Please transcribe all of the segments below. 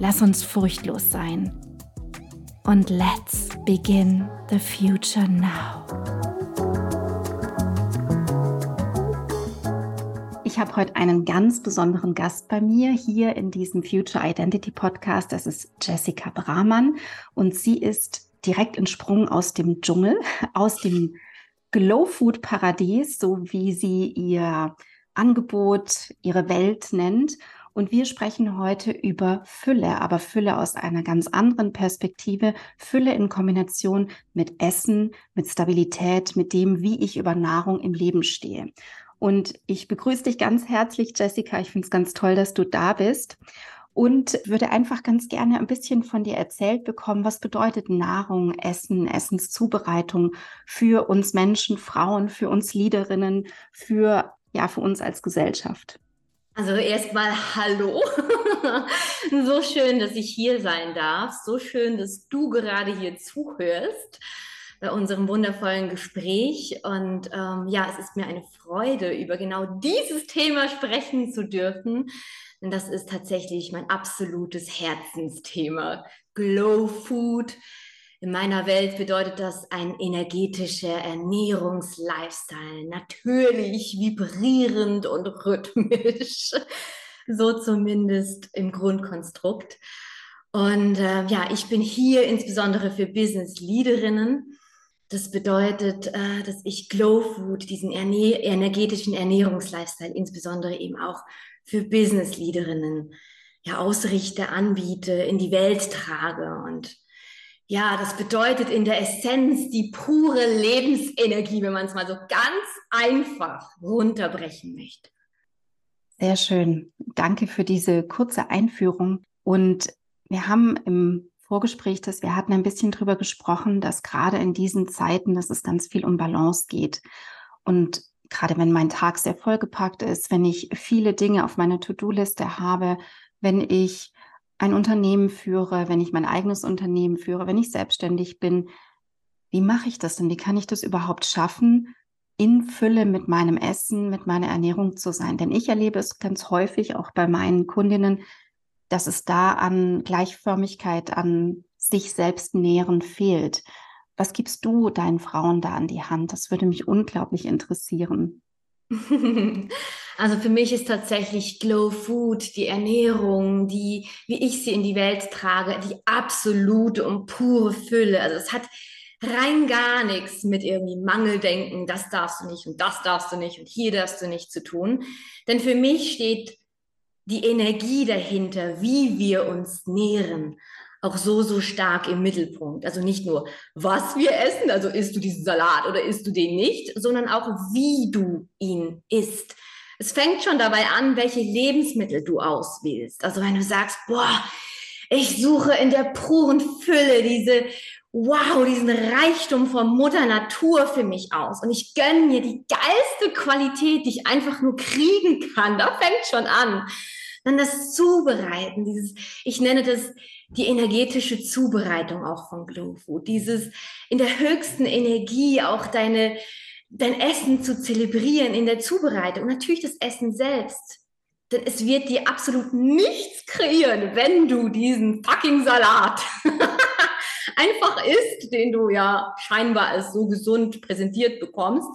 Lass uns furchtlos sein. Und let's begin the future now. Ich habe heute einen ganz besonderen Gast bei mir hier in diesem Future Identity Podcast. Das ist Jessica Brahmann und sie ist direkt entsprungen aus dem Dschungel, aus dem Glow Food Paradies, so wie sie ihr Angebot, ihre Welt nennt. Und wir sprechen heute über Fülle, aber Fülle aus einer ganz anderen Perspektive. Fülle in Kombination mit Essen, mit Stabilität, mit dem, wie ich über Nahrung im Leben stehe. Und ich begrüße dich ganz herzlich, Jessica. Ich finde es ganz toll, dass du da bist. Und würde einfach ganz gerne ein bisschen von dir erzählt bekommen, was bedeutet Nahrung, Essen, Essenszubereitung für uns Menschen, Frauen, für uns Leaderinnen, für, ja, für uns als Gesellschaft. Also erstmal Hallo. so schön, dass ich hier sein darf. So schön, dass du gerade hier zuhörst bei unserem wundervollen Gespräch. Und ähm, ja, es ist mir eine Freude, über genau dieses Thema sprechen zu dürfen. Denn das ist tatsächlich mein absolutes Herzensthema. Glow Food in meiner Welt bedeutet das ein energetischer Ernährungslifestyle, natürlich vibrierend und rhythmisch, so zumindest im Grundkonstrukt. Und äh, ja, ich bin hier insbesondere für Business-Leaderinnen. Das bedeutet, äh, dass ich Glow Food, diesen erne energetischen Ernährungslifestyle, insbesondere eben auch für Business-Leaderinnen, ja, ausrichte, anbiete, in die Welt trage und ja, das bedeutet in der Essenz die pure Lebensenergie, wenn man es mal so ganz einfach runterbrechen möchte. Sehr schön. Danke für diese kurze Einführung. Und wir haben im Vorgespräch, das wir hatten, ein bisschen drüber gesprochen, dass gerade in diesen Zeiten, dass es ganz viel um Balance geht. Und gerade wenn mein Tag sehr vollgepackt ist, wenn ich viele Dinge auf meiner To-Do-Liste habe, wenn ich ein Unternehmen führe, wenn ich mein eigenes Unternehmen führe, wenn ich selbstständig bin, wie mache ich das denn? Wie kann ich das überhaupt schaffen, in Fülle mit meinem Essen, mit meiner Ernährung zu sein? Denn ich erlebe es ganz häufig auch bei meinen Kundinnen, dass es da an Gleichförmigkeit, an sich selbst nähren fehlt. Was gibst du deinen Frauen da an die Hand? Das würde mich unglaublich interessieren. Also für mich ist tatsächlich Glow Food, die Ernährung, die, wie ich sie in die Welt trage, die absolute und pure Fülle. Also es hat rein gar nichts mit irgendwie Mangeldenken, das darfst du nicht und das darfst du nicht und hier darfst du nicht zu tun. Denn für mich steht die Energie dahinter, wie wir uns nähren, auch so, so stark im Mittelpunkt. Also nicht nur, was wir essen, also isst du diesen Salat oder isst du den nicht, sondern auch, wie du ihn isst. Es fängt schon dabei an, welche Lebensmittel du auswählst. Also wenn du sagst, boah, ich suche in der puren Fülle diese, wow, diesen Reichtum von Mutter Natur für mich aus und ich gönne mir die geilste Qualität, die ich einfach nur kriegen kann. Da fängt schon an. Dann das Zubereiten, dieses, ich nenne das die energetische Zubereitung auch von Glow Food, dieses in der höchsten Energie auch deine, dein Essen zu zelebrieren in der Zubereitung natürlich das Essen selbst. Denn es wird dir absolut nichts kreieren, wenn du diesen fucking Salat einfach isst, den du ja scheinbar als so gesund präsentiert bekommst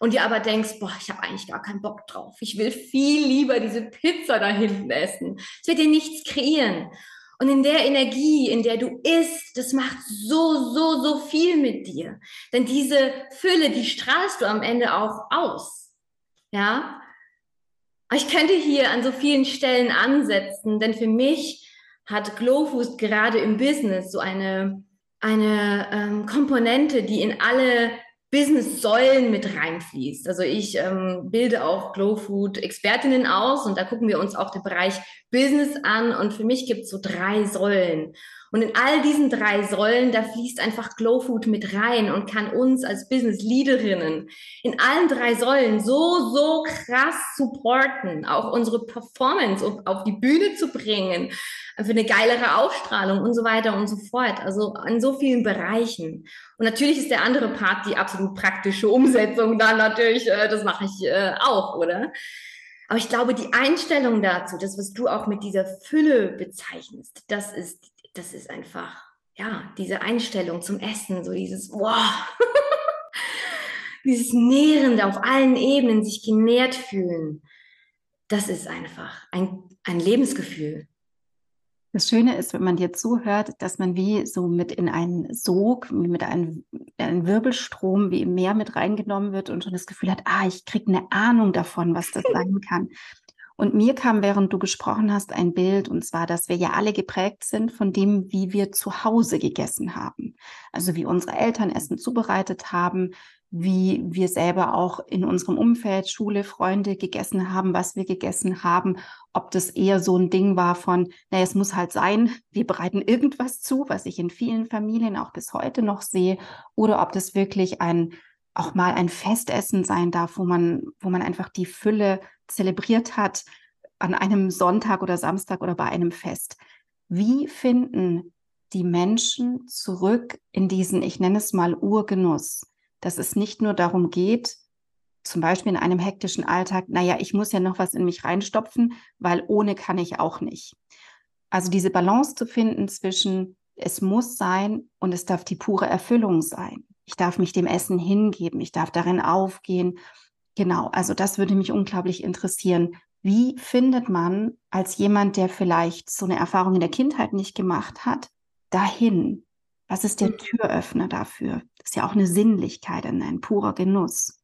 und dir aber denkst, boah, ich habe eigentlich gar keinen Bock drauf. Ich will viel lieber diese Pizza da hinten essen. Es wird dir nichts kreieren. Und in der Energie, in der du isst, das macht so, so, so viel mit dir. Denn diese Fülle, die strahlst du am Ende auch aus. Ja? Ich könnte hier an so vielen Stellen ansetzen, denn für mich hat Glowfood gerade im Business so eine, eine ähm, Komponente, die in alle Business-Säulen mit reinfließt. Also ich ähm, bilde auch Glow Food Expertinnen aus und da gucken wir uns auch den Bereich Business an und für mich gibt es so drei Säulen. Und in all diesen drei Säulen, da fließt einfach Glow Food mit rein und kann uns als Business Leaderinnen in allen drei Säulen so, so krass supporten, auch unsere Performance auf die Bühne zu bringen, für eine geilere Ausstrahlung und so weiter und so fort. Also in so vielen Bereichen. Und natürlich ist der andere Part die absolut praktische Umsetzung dann natürlich, äh, das mache ich äh, auch, oder? Aber ich glaube, die Einstellung dazu, das, was du auch mit dieser Fülle bezeichnest, das ist das ist einfach, ja, diese Einstellung zum Essen, so dieses, wow, dieses Nährende auf allen Ebenen, sich genährt fühlen, das ist einfach ein, ein Lebensgefühl. Das Schöne ist, wenn man dir zuhört, dass man wie so mit in einen Sog, mit einem, einem Wirbelstrom wie im Meer mit reingenommen wird und schon das Gefühl hat, ah, ich kriege eine Ahnung davon, was das sein kann. Und mir kam, während du gesprochen hast, ein Bild, und zwar, dass wir ja alle geprägt sind von dem, wie wir zu Hause gegessen haben. Also wie unsere Eltern Essen zubereitet haben, wie wir selber auch in unserem Umfeld, Schule, Freunde gegessen haben, was wir gegessen haben, ob das eher so ein Ding war von, naja, es muss halt sein, wir bereiten irgendwas zu, was ich in vielen Familien auch bis heute noch sehe, oder ob das wirklich ein auch mal ein Festessen sein darf, wo man, wo man einfach die Fülle zelebriert hat an einem Sonntag oder Samstag oder bei einem Fest. Wie finden die Menschen zurück in diesen, ich nenne es mal Urgenuss, dass es nicht nur darum geht, zum Beispiel in einem hektischen Alltag, naja, ich muss ja noch was in mich reinstopfen, weil ohne kann ich auch nicht. Also diese Balance zu finden zwischen es muss sein und es darf die pure Erfüllung sein. Ich darf mich dem Essen hingeben, ich darf darin aufgehen. Genau, also das würde mich unglaublich interessieren. Wie findet man als jemand, der vielleicht so eine Erfahrung in der Kindheit nicht gemacht hat, dahin? Was ist der. Türöffner dafür? Das ist ja auch eine Sinnlichkeit, ein purer Genuss.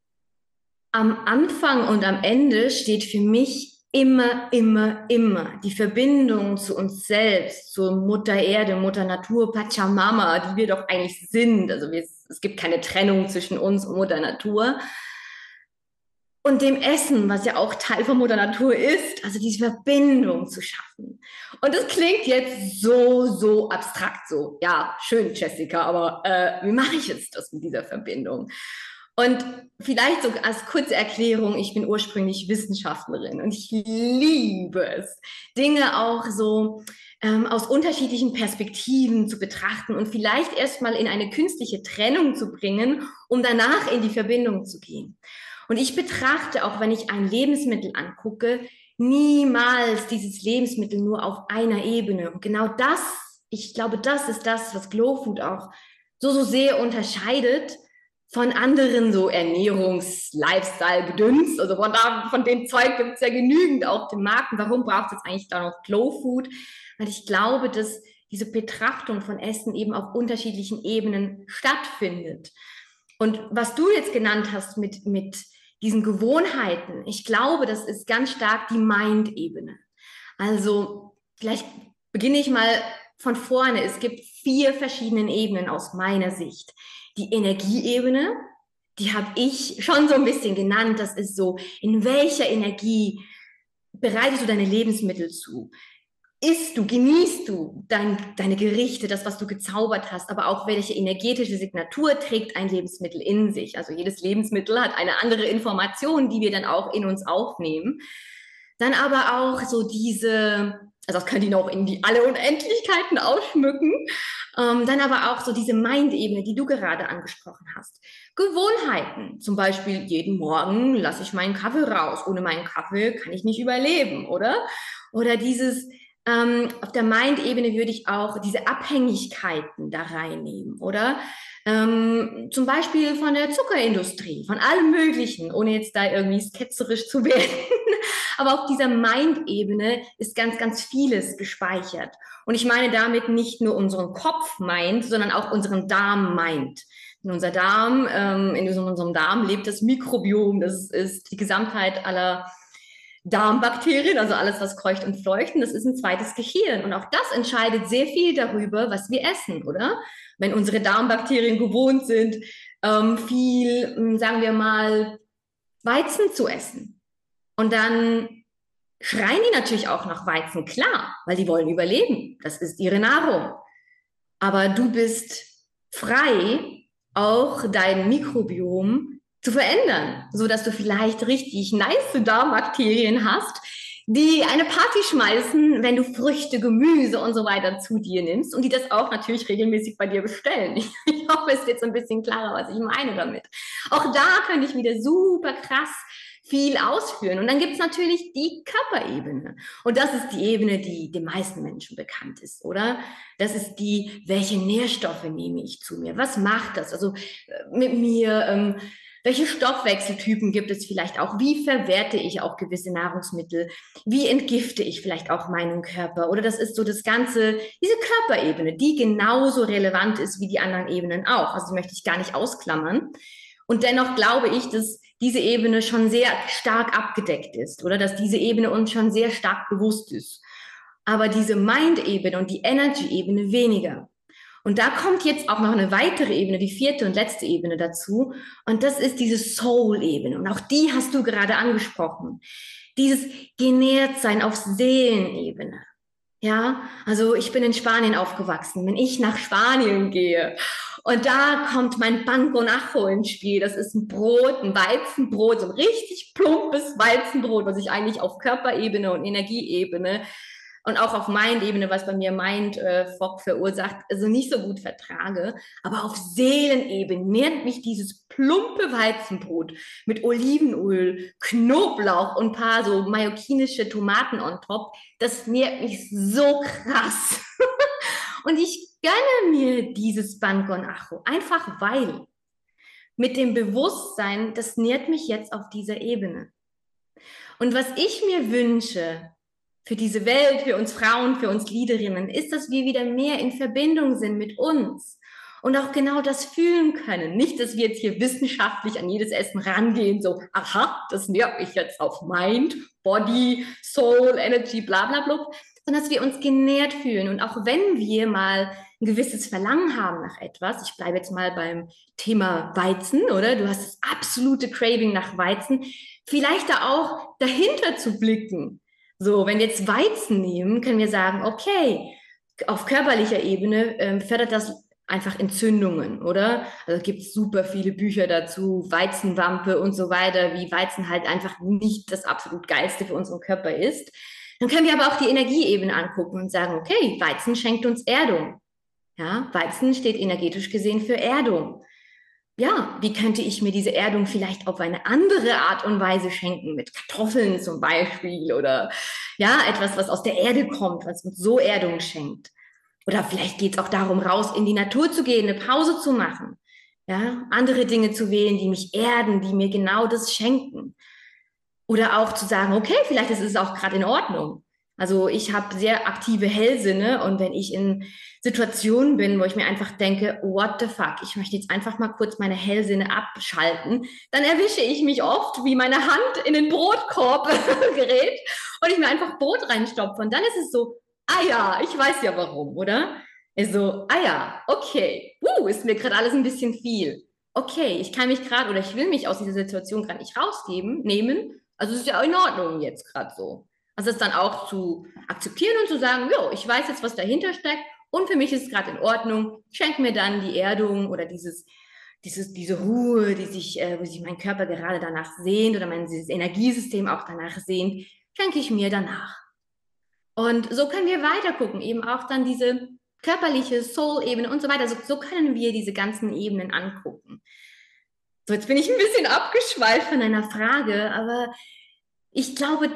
Am Anfang und am Ende steht für mich immer, immer, immer die Verbindung zu uns selbst, zur Mutter Erde, Mutter Natur, Pachamama, die wir doch eigentlich sind. Also wir, es gibt keine Trennung zwischen uns und Mutter Natur. Und dem Essen, was ja auch Teil von Mutter Natur ist, also diese Verbindung zu schaffen. Und das klingt jetzt so, so abstrakt, so, ja, schön, Jessica, aber äh, wie mache ich jetzt das mit dieser Verbindung? Und vielleicht so als kurze Erklärung, ich bin ursprünglich Wissenschaftlerin und ich liebe es, Dinge auch so ähm, aus unterschiedlichen Perspektiven zu betrachten und vielleicht erstmal in eine künstliche Trennung zu bringen, um danach in die Verbindung zu gehen. Und ich betrachte, auch wenn ich ein Lebensmittel angucke, niemals dieses Lebensmittel nur auf einer Ebene. Und genau das, ich glaube, das ist das, was Glow Food auch so, so sehr unterscheidet von anderen so Ernährungs-, Lifestyle-Gedöns. Also von, da, von dem Zeug gibt es ja genügend auf dem Markt. Und warum braucht es eigentlich da noch Glow Food? Weil ich glaube, dass diese Betrachtung von Essen eben auf unterschiedlichen Ebenen stattfindet. Und was du jetzt genannt hast mit, mit diesen Gewohnheiten, ich glaube, das ist ganz stark die Mind-Ebene. Also vielleicht beginne ich mal von vorne. Es gibt vier verschiedene Ebenen aus meiner Sicht die Energieebene, die habe ich schon so ein bisschen genannt. Das ist so, in welcher Energie bereitest du deine Lebensmittel zu? Isst du, genießt du dein, deine Gerichte, das, was du gezaubert hast, aber auch welche energetische Signatur trägt ein Lebensmittel in sich? Also jedes Lebensmittel hat eine andere Information, die wir dann auch in uns aufnehmen. Dann aber auch so diese, also das können die noch in die alle Unendlichkeiten ausschmücken. Ähm, dann aber auch so diese Mind-Ebene, die du gerade angesprochen hast. Gewohnheiten, zum Beispiel jeden Morgen lasse ich meinen Kaffee raus. Ohne meinen Kaffee kann ich nicht überleben, oder? Oder dieses, ähm, auf der Mind-Ebene würde ich auch diese Abhängigkeiten da reinnehmen, oder? Ähm, zum Beispiel von der Zuckerindustrie, von allem Möglichen, ohne jetzt da irgendwie sketzerisch zu werden. Aber auf dieser Mind-Ebene ist ganz, ganz vieles gespeichert. Und ich meine damit nicht nur unseren Kopf-Mind, sondern auch unseren Darm-Mind. In unser Darm, ähm, in unserem Darm lebt das Mikrobiom. Das ist die Gesamtheit aller Darmbakterien, also alles, was kreucht und fleucht. Und das ist ein zweites Gehirn. Und auch das entscheidet sehr viel darüber, was wir essen, oder? Wenn unsere Darmbakterien gewohnt sind, ähm, viel, hm, sagen wir mal, Weizen zu essen. Und dann schreien die natürlich auch nach Weizen, klar, weil die wollen überleben. Das ist ihre Nahrung. Aber du bist frei, auch dein Mikrobiom zu verändern, so dass du vielleicht richtig nice Darmbakterien hast, die eine Party schmeißen, wenn du Früchte, Gemüse und so weiter zu dir nimmst und die das auch natürlich regelmäßig bei dir bestellen. Ich, hoffe, es wird so ein bisschen klarer, was ich meine damit. Auch da könnte ich wieder super krass viel ausführen. Und dann gibt es natürlich die Körperebene. Und das ist die Ebene, die den meisten Menschen bekannt ist, oder? Das ist die, welche Nährstoffe nehme ich zu mir? Was macht das? Also äh, mit mir, ähm, welche Stoffwechseltypen gibt es vielleicht auch? Wie verwerte ich auch gewisse Nahrungsmittel? Wie entgifte ich vielleicht auch meinen Körper? Oder das ist so das Ganze, diese Körperebene, die genauso relevant ist wie die anderen Ebenen auch. Also möchte ich gar nicht ausklammern. Und dennoch glaube ich, dass diese Ebene schon sehr stark abgedeckt ist oder dass diese Ebene uns schon sehr stark bewusst ist. Aber diese Mind-Ebene und die Energy-Ebene weniger. Und da kommt jetzt auch noch eine weitere Ebene, die vierte und letzte Ebene dazu. Und das ist diese Soul-Ebene. Und auch die hast du gerade angesprochen. Dieses genährt sein auf Seelenebene. Ja, also ich bin in Spanien aufgewachsen. Wenn ich nach Spanien gehe und da kommt mein Pan con ins Spiel, das ist ein Brot, ein Weizenbrot, so ein richtig plumpes Weizenbrot, was ich eigentlich auf Körperebene und Energieebene und auch auf Mind-Ebene, was bei mir Mind-Fog äh, verursacht, also nicht so gut vertrage. Aber auf Seelenebene nährt mich dieses plumpe Weizenbrot mit Olivenöl, Knoblauch und paar so mallorquinische Tomaten on top. Das nährt mich so krass. und ich gönne mir dieses Ban con Ajo, einfach weil. Mit dem Bewusstsein, das nährt mich jetzt auf dieser Ebene. Und was ich mir wünsche, für diese Welt, für uns Frauen, für uns Leaderinnen, ist, dass wir wieder mehr in Verbindung sind mit uns und auch genau das fühlen können. Nicht, dass wir jetzt hier wissenschaftlich an jedes Essen rangehen, so, aha, das nährt mich jetzt auf Mind, Body, Soul, Energy, bla bla bla, sondern dass wir uns genährt fühlen. Und auch wenn wir mal ein gewisses Verlangen haben nach etwas, ich bleibe jetzt mal beim Thema Weizen, oder? Du hast das absolute Craving nach Weizen, vielleicht da auch dahinter zu blicken so, wenn wir jetzt Weizen nehmen, können wir sagen, okay, auf körperlicher Ebene ähm, fördert das einfach Entzündungen, oder? Also gibt es super viele Bücher dazu, Weizenwampe und so weiter, wie Weizen halt einfach nicht das absolut geilste für unseren Körper ist. Dann können wir aber auch die Energieebene angucken und sagen, okay, Weizen schenkt uns Erdung. Ja, Weizen steht energetisch gesehen für Erdung ja, wie könnte ich mir diese Erdung vielleicht auf eine andere Art und Weise schenken, mit Kartoffeln zum Beispiel oder ja, etwas, was aus der Erde kommt, was uns so Erdung schenkt. Oder vielleicht geht es auch darum, raus in die Natur zu gehen, eine Pause zu machen. Ja, andere Dinge zu wählen, die mich erden, die mir genau das schenken. Oder auch zu sagen, okay, vielleicht ist es auch gerade in Ordnung. Also ich habe sehr aktive Hellsinne und wenn ich in Situationen bin, wo ich mir einfach denke, what the fuck, ich möchte jetzt einfach mal kurz meine Hellsinne abschalten, dann erwische ich mich oft, wie meine Hand in den Brotkorb gerät und ich mir einfach Brot reinstopfe. Und dann ist es so, ah ja, ich weiß ja warum, oder? Ist so, ah ja, okay, uh, ist mir gerade alles ein bisschen viel. Okay, ich kann mich gerade oder ich will mich aus dieser Situation gerade nicht rausgeben, nehmen. Also ist ja in Ordnung jetzt gerade so. Also es dann auch zu akzeptieren und zu sagen, jo, ich weiß jetzt, was dahinter steckt und für mich ist es gerade in Ordnung. Schenk mir dann die Erdung oder dieses, dieses, diese Ruhe, die sich, äh, wo sich mein Körper gerade danach sehnt oder mein Energiesystem auch danach sehnt, schenke ich mir danach. Und so können wir weiter gucken, eben auch dann diese körperliche Soul-Ebene und so weiter. So, so können wir diese ganzen Ebenen angucken. So, jetzt bin ich ein bisschen abgeschweift von einer Frage, aber ich glaube,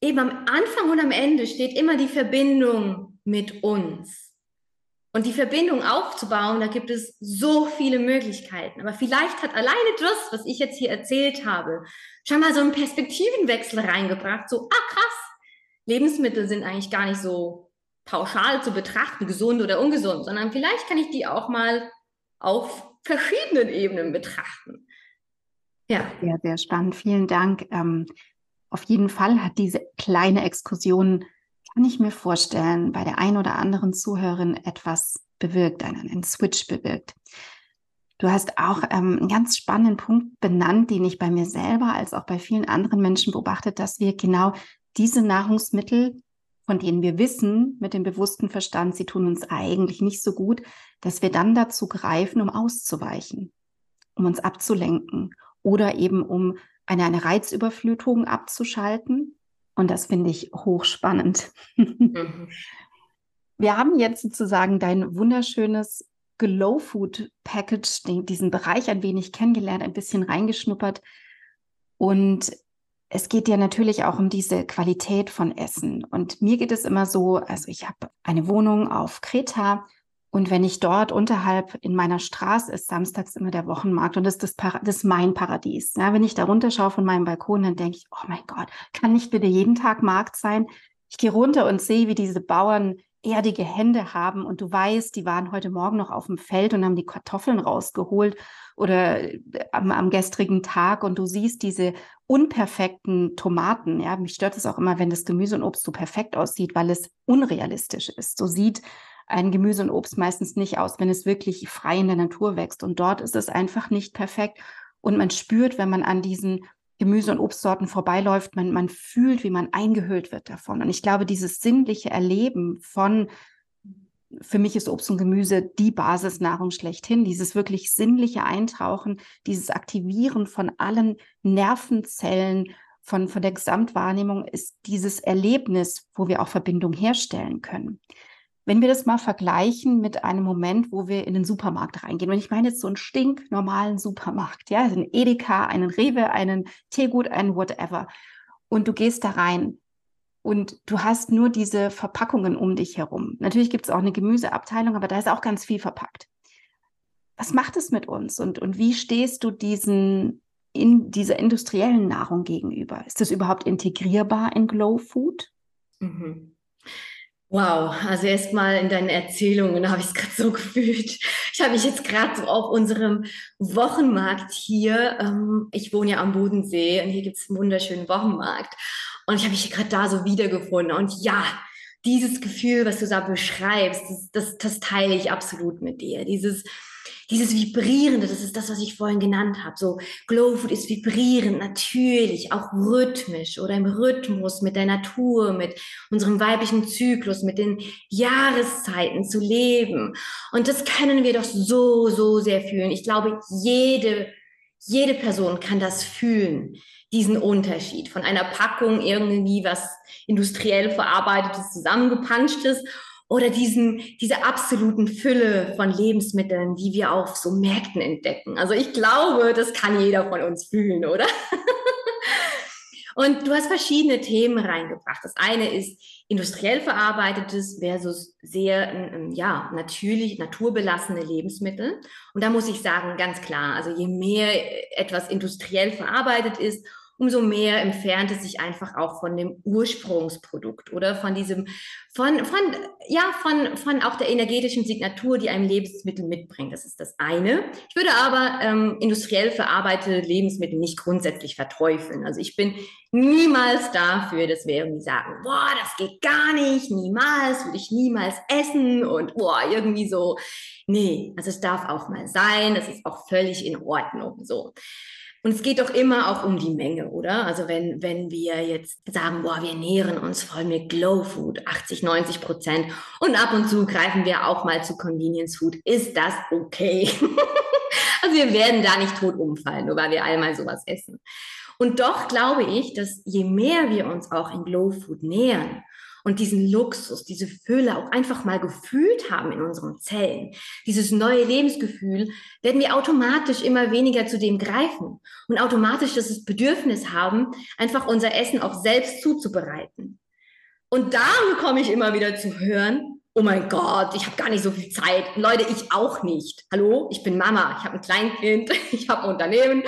eben am Anfang und am Ende steht immer die Verbindung mit uns. Und die Verbindung aufzubauen, da gibt es so viele Möglichkeiten. Aber vielleicht hat alleine das, was ich jetzt hier erzählt habe, schon mal so einen Perspektivenwechsel reingebracht. So, ah krass, Lebensmittel sind eigentlich gar nicht so pauschal zu betrachten, gesund oder ungesund, sondern vielleicht kann ich die auch mal auf verschiedenen Ebenen betrachten. Ja. Sehr, sehr spannend. Vielen Dank. Ähm, auf jeden Fall hat diese kleine Exkursion kann ich mir vorstellen, bei der einen oder anderen Zuhörerin etwas bewirkt, einen, einen Switch bewirkt. Du hast auch ähm, einen ganz spannenden Punkt benannt, den ich bei mir selber als auch bei vielen anderen Menschen beobachtet, dass wir genau diese Nahrungsmittel, von denen wir wissen mit dem bewussten Verstand, sie tun uns eigentlich nicht so gut, dass wir dann dazu greifen, um auszuweichen, um uns abzulenken oder eben um eine, eine Reizüberflutung abzuschalten und das finde ich hochspannend. Mhm. Wir haben jetzt sozusagen dein wunderschönes Glow Food Package, den, diesen Bereich ein wenig kennengelernt, ein bisschen reingeschnuppert. Und es geht ja natürlich auch um diese Qualität von Essen. Und mir geht es immer so, also ich habe eine Wohnung auf Kreta und wenn ich dort unterhalb in meiner Straße ist, samstags immer der Wochenmarkt und das ist, das, Para das ist mein Paradies. Ja, wenn ich da runterschaue von meinem Balkon, dann denke ich, oh mein Gott, kann nicht bitte jeden Tag Markt sein? Ich gehe runter und sehe, wie diese Bauern erdige Hände haben und du weißt, die waren heute Morgen noch auf dem Feld und haben die Kartoffeln rausgeholt oder äh, am, am gestrigen Tag und du siehst diese unperfekten Tomaten. Ja, mich stört es auch immer, wenn das Gemüse und Obst so perfekt aussieht, weil es unrealistisch ist. So sieht ein Gemüse und Obst meistens nicht aus, wenn es wirklich frei in der Natur wächst. Und dort ist es einfach nicht perfekt. Und man spürt, wenn man an diesen Gemüse- und Obstsorten vorbeiläuft, man, man fühlt, wie man eingehüllt wird davon. Und ich glaube, dieses sinnliche Erleben von, für mich ist Obst und Gemüse die Basisnahrung schlechthin, dieses wirklich sinnliche Eintauchen, dieses Aktivieren von allen Nervenzellen, von, von der Gesamtwahrnehmung ist dieses Erlebnis, wo wir auch Verbindung herstellen können. Wenn wir das mal vergleichen mit einem Moment, wo wir in den Supermarkt reingehen, und ich meine jetzt so einen stinknormalen Supermarkt, ja, einen Edeka, einen Rewe, einen Teegut, einen whatever, und du gehst da rein und du hast nur diese Verpackungen um dich herum. Natürlich gibt es auch eine Gemüseabteilung, aber da ist auch ganz viel verpackt. Was macht es mit uns und, und wie stehst du diesen in dieser industriellen Nahrung gegenüber? Ist das überhaupt integrierbar in Glow Food? Mhm. Wow, also erstmal in deinen Erzählungen habe ich es gerade so gefühlt. Ich habe mich jetzt gerade so auf unserem Wochenmarkt hier, ähm, ich wohne ja am Bodensee und hier gibt es einen wunderschönen Wochenmarkt und ich habe mich gerade da so wiedergefunden und ja, dieses Gefühl, was du da beschreibst, das, das, das teile ich absolut mit dir. Dieses, dieses Vibrierende, das ist das, was ich vorhin genannt habe. So Glow Food ist vibrierend, natürlich, auch rhythmisch oder im Rhythmus mit der Natur, mit unserem weiblichen Zyklus, mit den Jahreszeiten zu leben. Und das können wir doch so, so sehr fühlen. Ich glaube, jede, jede Person kann das fühlen, diesen Unterschied von einer Packung irgendwie was industriell verarbeitetes, zusammengepanschtes oder diesen, diese absoluten Fülle von Lebensmitteln, die wir auf so Märkten entdecken. Also ich glaube, das kann jeder von uns fühlen, oder? Und du hast verschiedene Themen reingebracht. Das eine ist industriell verarbeitetes versus sehr, ähm, ja, natürlich, naturbelassene Lebensmittel. Und da muss ich sagen, ganz klar, also je mehr etwas industriell verarbeitet ist, umso mehr entfernt es sich einfach auch von dem Ursprungsprodukt oder von diesem, von, von, ja, von, von auch der energetischen Signatur, die einem Lebensmittel mitbringt. Das ist das eine. Ich würde aber ähm, industriell verarbeitete Lebensmittel nicht grundsätzlich verteufeln. Also ich bin niemals dafür, dass wir irgendwie sagen, boah, das geht gar nicht, niemals, würde ich niemals essen und boah, irgendwie so. Nee, also es darf auch mal sein, das ist auch völlig in Ordnung. So. Und es geht doch immer auch um die Menge, oder? Also wenn, wenn wir jetzt sagen, boah, wir ernähren uns voll mit Glow Food, 80, 90 Prozent und ab und zu greifen wir auch mal zu Convenience Food, ist das okay? also wir werden da nicht tot umfallen, nur weil wir einmal sowas essen. Und doch glaube ich, dass je mehr wir uns auch in Glow Food nähern und diesen Luxus, diese Fülle auch einfach mal gefühlt haben in unseren Zellen, dieses neue Lebensgefühl, werden wir automatisch immer weniger zu dem greifen und automatisch das Bedürfnis haben, einfach unser Essen auch selbst zuzubereiten. Und da bekomme ich immer wieder zu hören, oh mein Gott, ich habe gar nicht so viel Zeit. Leute, ich auch nicht. Hallo, ich bin Mama, ich habe ein Kleinkind, ich habe ein Unternehmen.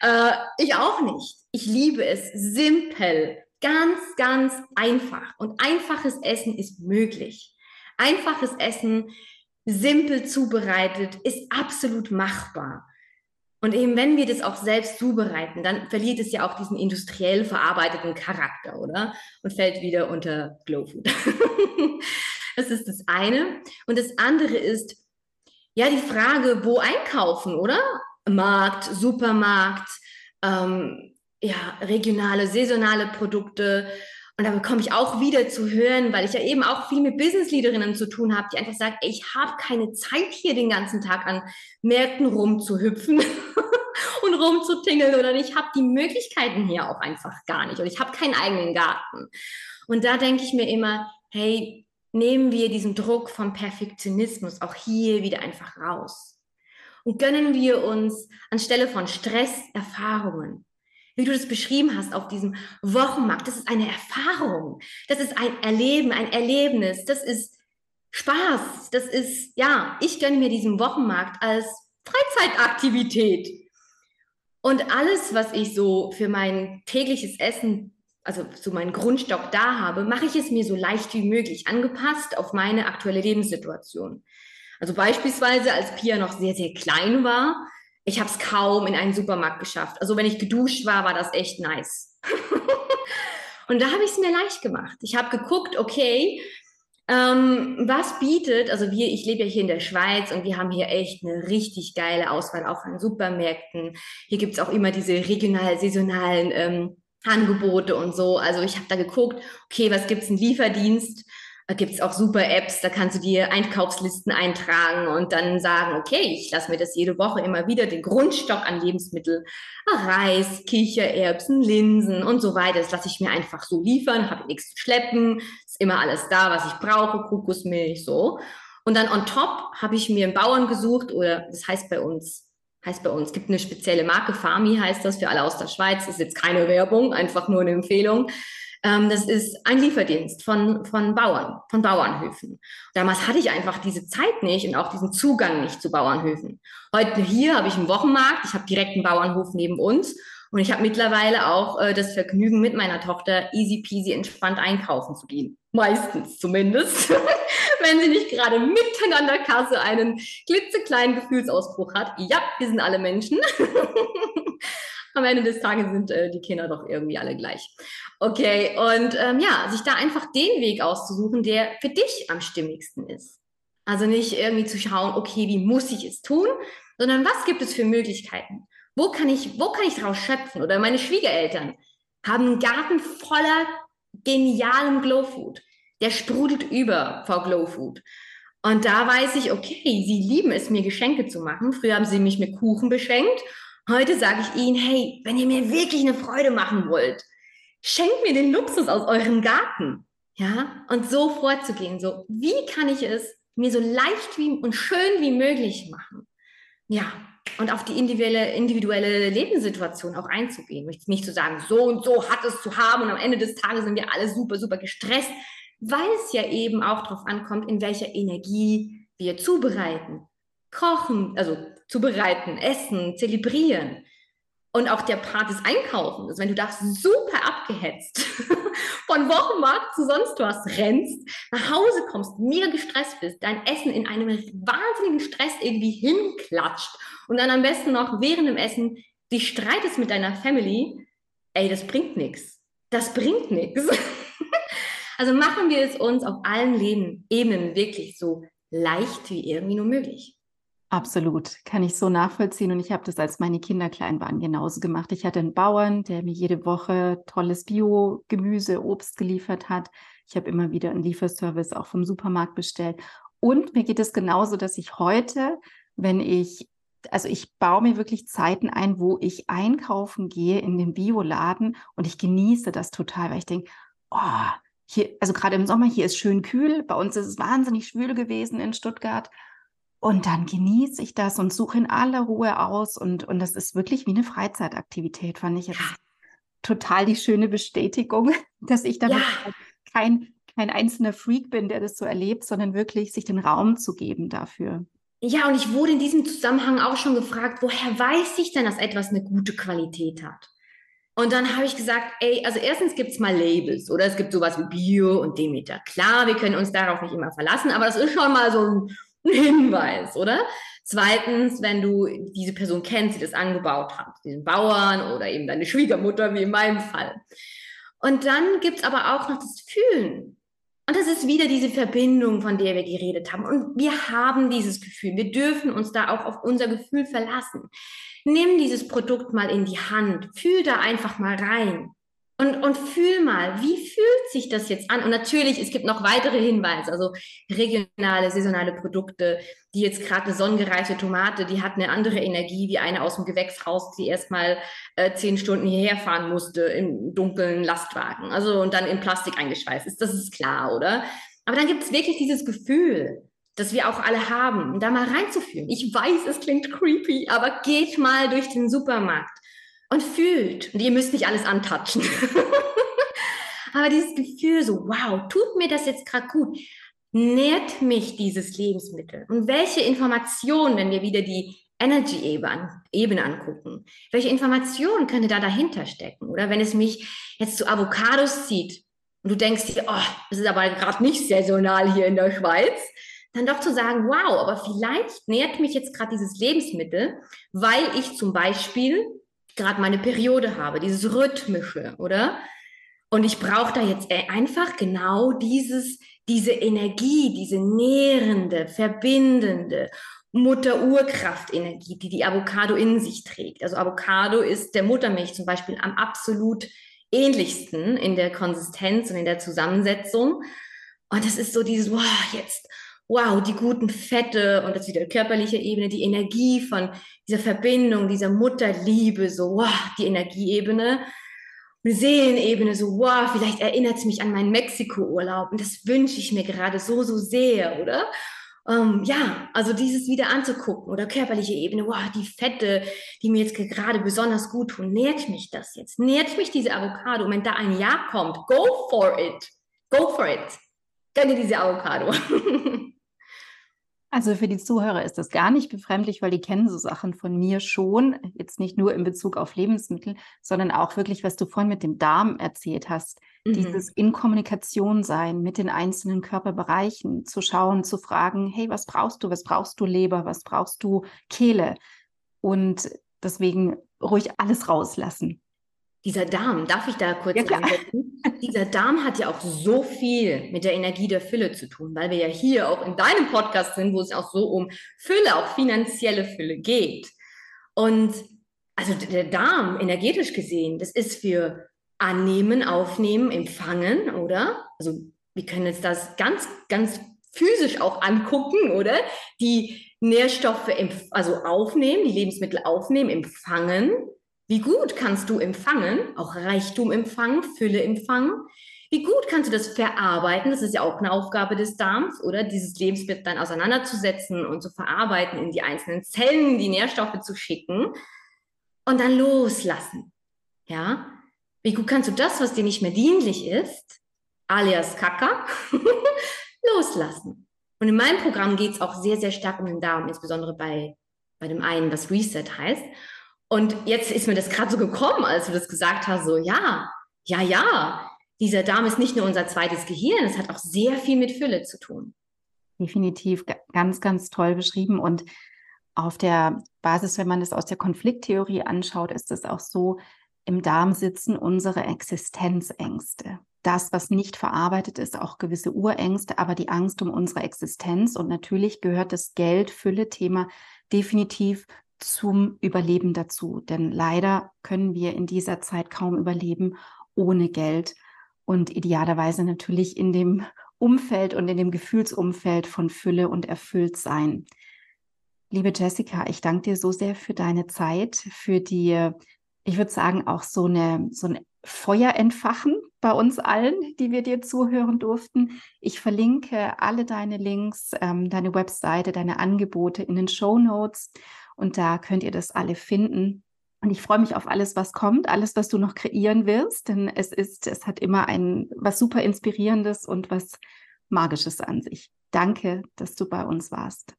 Äh, ich auch nicht. Ich liebe es simpel, ganz, ganz einfach. Und einfaches Essen ist möglich. Einfaches Essen, simpel zubereitet, ist absolut machbar. Und eben, wenn wir das auch selbst zubereiten, dann verliert es ja auch diesen industriell verarbeiteten Charakter, oder? Und fällt wieder unter Glow Food. das ist das eine. Und das andere ist, ja, die Frage, wo einkaufen, oder? Markt, Supermarkt, ähm, ja, regionale, saisonale Produkte. Und da bekomme ich auch wieder zu hören, weil ich ja eben auch viel mit Business-Leaderinnen zu tun habe, die einfach sagen, ich habe keine Zeit hier den ganzen Tag an Märkten rumzuhüpfen und rumzutingeln oder ich habe die Möglichkeiten hier auch einfach gar nicht und ich habe keinen eigenen Garten. Und da denke ich mir immer, hey, nehmen wir diesen Druck vom Perfektionismus auch hier wieder einfach raus und gönnen wir uns anstelle von Stress Erfahrungen wie du das beschrieben hast auf diesem Wochenmarkt. Das ist eine Erfahrung. Das ist ein Erleben, ein Erlebnis. Das ist Spaß. Das ist, ja, ich gönne mir diesen Wochenmarkt als Freizeitaktivität. Und alles, was ich so für mein tägliches Essen, also so meinen Grundstock da habe, mache ich es mir so leicht wie möglich, angepasst auf meine aktuelle Lebenssituation. Also beispielsweise, als Pia noch sehr, sehr klein war, ich habe es kaum in einen Supermarkt geschafft. Also wenn ich geduscht war, war das echt nice. und da habe ich es mir leicht gemacht. Ich habe geguckt, okay, ähm, was bietet, also wir, ich lebe ja hier in der Schweiz und wir haben hier echt eine richtig geile Auswahl auch an Supermärkten. Hier gibt es auch immer diese regional, saisonalen ähm, Angebote und so. Also ich habe da geguckt, okay, was gibt es, einen Lieferdienst? Da gibt es auch super Apps, da kannst du dir Einkaufslisten eintragen und dann sagen, okay, ich lasse mir das jede Woche immer wieder, den Grundstock an Lebensmitteln, Reis, Kichererbsen, Linsen und so weiter. Das lasse ich mir einfach so liefern, habe nichts zu schleppen, ist immer alles da, was ich brauche, Kokosmilch, so. Und dann on top habe ich mir einen Bauern gesucht oder das heißt bei uns, heißt bei uns, gibt eine spezielle Marke, Farmi heißt das für alle aus der Schweiz, ist jetzt keine Werbung, einfach nur eine Empfehlung. Ähm, das ist ein Lieferdienst von, von Bauern, von Bauernhöfen. Damals hatte ich einfach diese Zeit nicht und auch diesen Zugang nicht zu Bauernhöfen. Heute hier habe ich einen Wochenmarkt, ich habe direkt einen Bauernhof neben uns und ich habe mittlerweile auch äh, das Vergnügen, mit meiner Tochter easy peasy entspannt einkaufen zu gehen. Meistens zumindest, wenn sie nicht gerade mitten an der Kasse einen klitzekleinen Gefühlsausbruch hat. Ja, wir sind alle Menschen. am Ende des Tages sind äh, die Kinder doch irgendwie alle gleich. Okay, und ähm, ja, sich da einfach den Weg auszusuchen, der für dich am stimmigsten ist. Also nicht irgendwie zu schauen, okay, wie muss ich es tun, sondern was gibt es für Möglichkeiten? Wo kann ich, wo kann ich draus schöpfen? Oder meine Schwiegereltern haben einen Garten voller genialem Glowfood. Der sprudelt über vor Glowfood. Und da weiß ich, okay, sie lieben es, mir Geschenke zu machen. Früher haben sie mich mit Kuchen beschenkt Heute sage ich Ihnen, hey, wenn ihr mir wirklich eine Freude machen wollt, schenkt mir den Luxus aus eurem Garten. Ja, und so vorzugehen, so, wie kann ich es mir so leicht wie, und schön wie möglich machen? Ja, und auf die individuelle, individuelle Lebenssituation auch einzugehen. Nicht zu sagen, so und so hat es zu haben und am Ende des Tages sind wir alle super, super gestresst, weil es ja eben auch darauf ankommt, in welcher Energie wir zubereiten. Kochen, also zubereiten, essen, zelebrieren. Und auch der Part des Einkaufens, also wenn du da super abgehetzt von Wochenmarkt zu sonst was rennst, nach Hause kommst, mega gestresst bist, dein Essen in einem wahnsinnigen Stress irgendwie hinklatscht und dann am besten noch während dem Essen dich streitest mit deiner Family, ey, das bringt nichts. Das bringt nichts. Also machen wir es uns auf allen Leben, Ebenen wirklich so leicht wie irgendwie nur möglich. Absolut, kann ich so nachvollziehen. Und ich habe das, als meine Kinder klein waren, genauso gemacht. Ich hatte einen Bauern, der mir jede Woche tolles Bio-Gemüse, Obst geliefert hat. Ich habe immer wieder einen Lieferservice auch vom Supermarkt bestellt. Und mir geht es genauso, dass ich heute, wenn ich, also ich baue mir wirklich Zeiten ein, wo ich einkaufen gehe in den Bioladen und ich genieße das total, weil ich denke, oh, hier, also gerade im Sommer, hier ist schön kühl. Bei uns ist es wahnsinnig schwül gewesen in Stuttgart. Und dann genieße ich das und suche in aller Ruhe aus. Und, und das ist wirklich wie eine Freizeitaktivität, fand ich jetzt ja. total die schöne Bestätigung, dass ich damit ja. kein, kein einzelner Freak bin, der das so erlebt, sondern wirklich sich den Raum zu geben dafür. Ja, und ich wurde in diesem Zusammenhang auch schon gefragt, woher weiß ich denn, dass etwas eine gute Qualität hat? Und dann habe ich gesagt, ey, also erstens gibt es mal Labels oder es gibt sowas wie Bio und Demeter. Klar, wir können uns darauf nicht immer verlassen, aber das ist schon mal so ein, ein Hinweis, oder? Zweitens, wenn du diese Person kennst, die das angebaut hat, diesen Bauern oder eben deine Schwiegermutter, wie in meinem Fall. Und dann gibt es aber auch noch das Fühlen. Und das ist wieder diese Verbindung, von der wir geredet haben. Und wir haben dieses Gefühl. Wir dürfen uns da auch auf unser Gefühl verlassen. Nimm dieses Produkt mal in die Hand. Fühl da einfach mal rein. Und, und fühl mal, wie fühlt sich das jetzt an? Und natürlich, es gibt noch weitere Hinweise, also regionale, saisonale Produkte, die jetzt gerade eine sonnengereichte Tomate, die hat eine andere Energie wie eine aus dem Gewächshaus, die erstmal äh, zehn Stunden hierher fahren musste im dunklen Lastwagen. Also und dann in Plastik eingeschweißt ist. Das ist klar, oder? Aber dann gibt es wirklich dieses Gefühl, das wir auch alle haben, da mal reinzufühlen. Ich weiß, es klingt creepy, aber geht mal durch den Supermarkt und fühlt. Und ihr müsst nicht alles antatschen. Aber dieses Gefühl so, wow, tut mir das jetzt gerade gut? Nährt mich dieses Lebensmittel? Und welche Informationen, wenn wir wieder die Energy-Ebene angucken, welche Informationen könnte da dahinter stecken? Oder wenn es mich jetzt zu Avocados zieht und du denkst dir, oh, das ist aber gerade nicht saisonal hier in der Schweiz, dann doch zu sagen, wow, aber vielleicht nährt mich jetzt gerade dieses Lebensmittel, weil ich zum Beispiel gerade meine Periode habe, dieses Rhythmische, oder? Und ich brauche da jetzt e-, einfach genau dieses, diese Energie, diese nährende, verbindende Mutter-Urkraft-Energie, die die Avocado in sich trägt. Also Avocado ist der Muttermilch zum Beispiel am absolut ähnlichsten in der Konsistenz und in der Zusammensetzung. Und das ist so dieses, wow, jetzt wow, die guten Fette und das wieder körperliche Ebene, die Energie von dieser Verbindung, dieser Mutterliebe, so, wow, die Energieebene. Eine Seelenebene, so, wow, vielleicht erinnert es mich an meinen Mexiko-Urlaub und das wünsche ich mir gerade so, so sehr, oder? Ähm, ja, also dieses wieder anzugucken oder körperliche Ebene, wow, die Fette, die mir jetzt gerade besonders gut tun, nährt mich das jetzt? Nährt mich diese Avocado? wenn da ein Ja kommt, go for it. Go for it. Gönn dir diese Avocado. Also für die Zuhörer ist das gar nicht befremdlich, weil die kennen so Sachen von mir schon, jetzt nicht nur in Bezug auf Lebensmittel, sondern auch wirklich, was du vorhin mit dem Darm erzählt hast, mhm. dieses in Kommunikation sein mit den einzelnen Körperbereichen, zu schauen, zu fragen, hey, was brauchst du, was brauchst du Leber, was brauchst du Kehle? Und deswegen ruhig alles rauslassen. Dieser Darm, darf ich da kurz ja? Dieser Darm hat ja auch so viel mit der Energie der Fülle zu tun, weil wir ja hier auch in deinem Podcast sind, wo es auch so um Fülle, auch finanzielle Fülle geht. Und also der Darm, energetisch gesehen, das ist für Annehmen, Aufnehmen, Empfangen, oder? Also wir können jetzt das ganz, ganz physisch auch angucken, oder? Die Nährstoffe also aufnehmen, die Lebensmittel aufnehmen, empfangen wie gut kannst du empfangen, auch Reichtum empfangen, Fülle empfangen? Wie gut kannst du das verarbeiten? Das ist ja auch eine Aufgabe des Darms, oder? Dieses Lebensmittel dann auseinanderzusetzen und zu verarbeiten, in die einzelnen Zellen die Nährstoffe zu schicken und dann loslassen. Ja? Wie gut kannst du das, was dir nicht mehr dienlich ist, alias Kaka, loslassen? Und in meinem Programm geht es auch sehr, sehr stark um den Darm, insbesondere bei, bei dem einen, was Reset heißt. Und jetzt ist mir das gerade so gekommen, als du das gesagt hast, so ja, ja, ja, dieser Darm ist nicht nur unser zweites Gehirn, es hat auch sehr viel mit Fülle zu tun. Definitiv ganz, ganz toll beschrieben. Und auf der Basis, wenn man das aus der Konflikttheorie anschaut, ist es auch so, im Darm sitzen unsere Existenzängste. Das, was nicht verarbeitet ist, auch gewisse Urängste, aber die Angst um unsere Existenz. Und natürlich gehört das Geld-Fülle-Thema definitiv zum Überleben dazu. Denn leider können wir in dieser Zeit kaum überleben ohne Geld und idealerweise natürlich in dem Umfeld und in dem Gefühlsumfeld von Fülle und Erfülltsein. Liebe Jessica, ich danke dir so sehr für deine Zeit, für die, ich würde sagen, auch so eine, so ein Feuer entfachen bei uns allen, die wir dir zuhören durften. Ich verlinke alle deine Links, ähm, deine Webseite, deine Angebote in den Show Notes und da könnt ihr das alle finden. Und ich freue mich auf alles, was kommt, alles, was du noch kreieren wirst, denn es ist, es hat immer ein was super inspirierendes und was magisches an sich. Danke, dass du bei uns warst.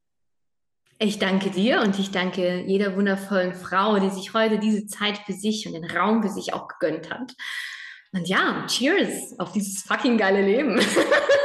Ich danke dir und ich danke jeder wundervollen Frau, die sich heute diese Zeit für sich und den Raum für sich auch gegönnt hat. Und ja, cheers auf dieses fucking geile Leben.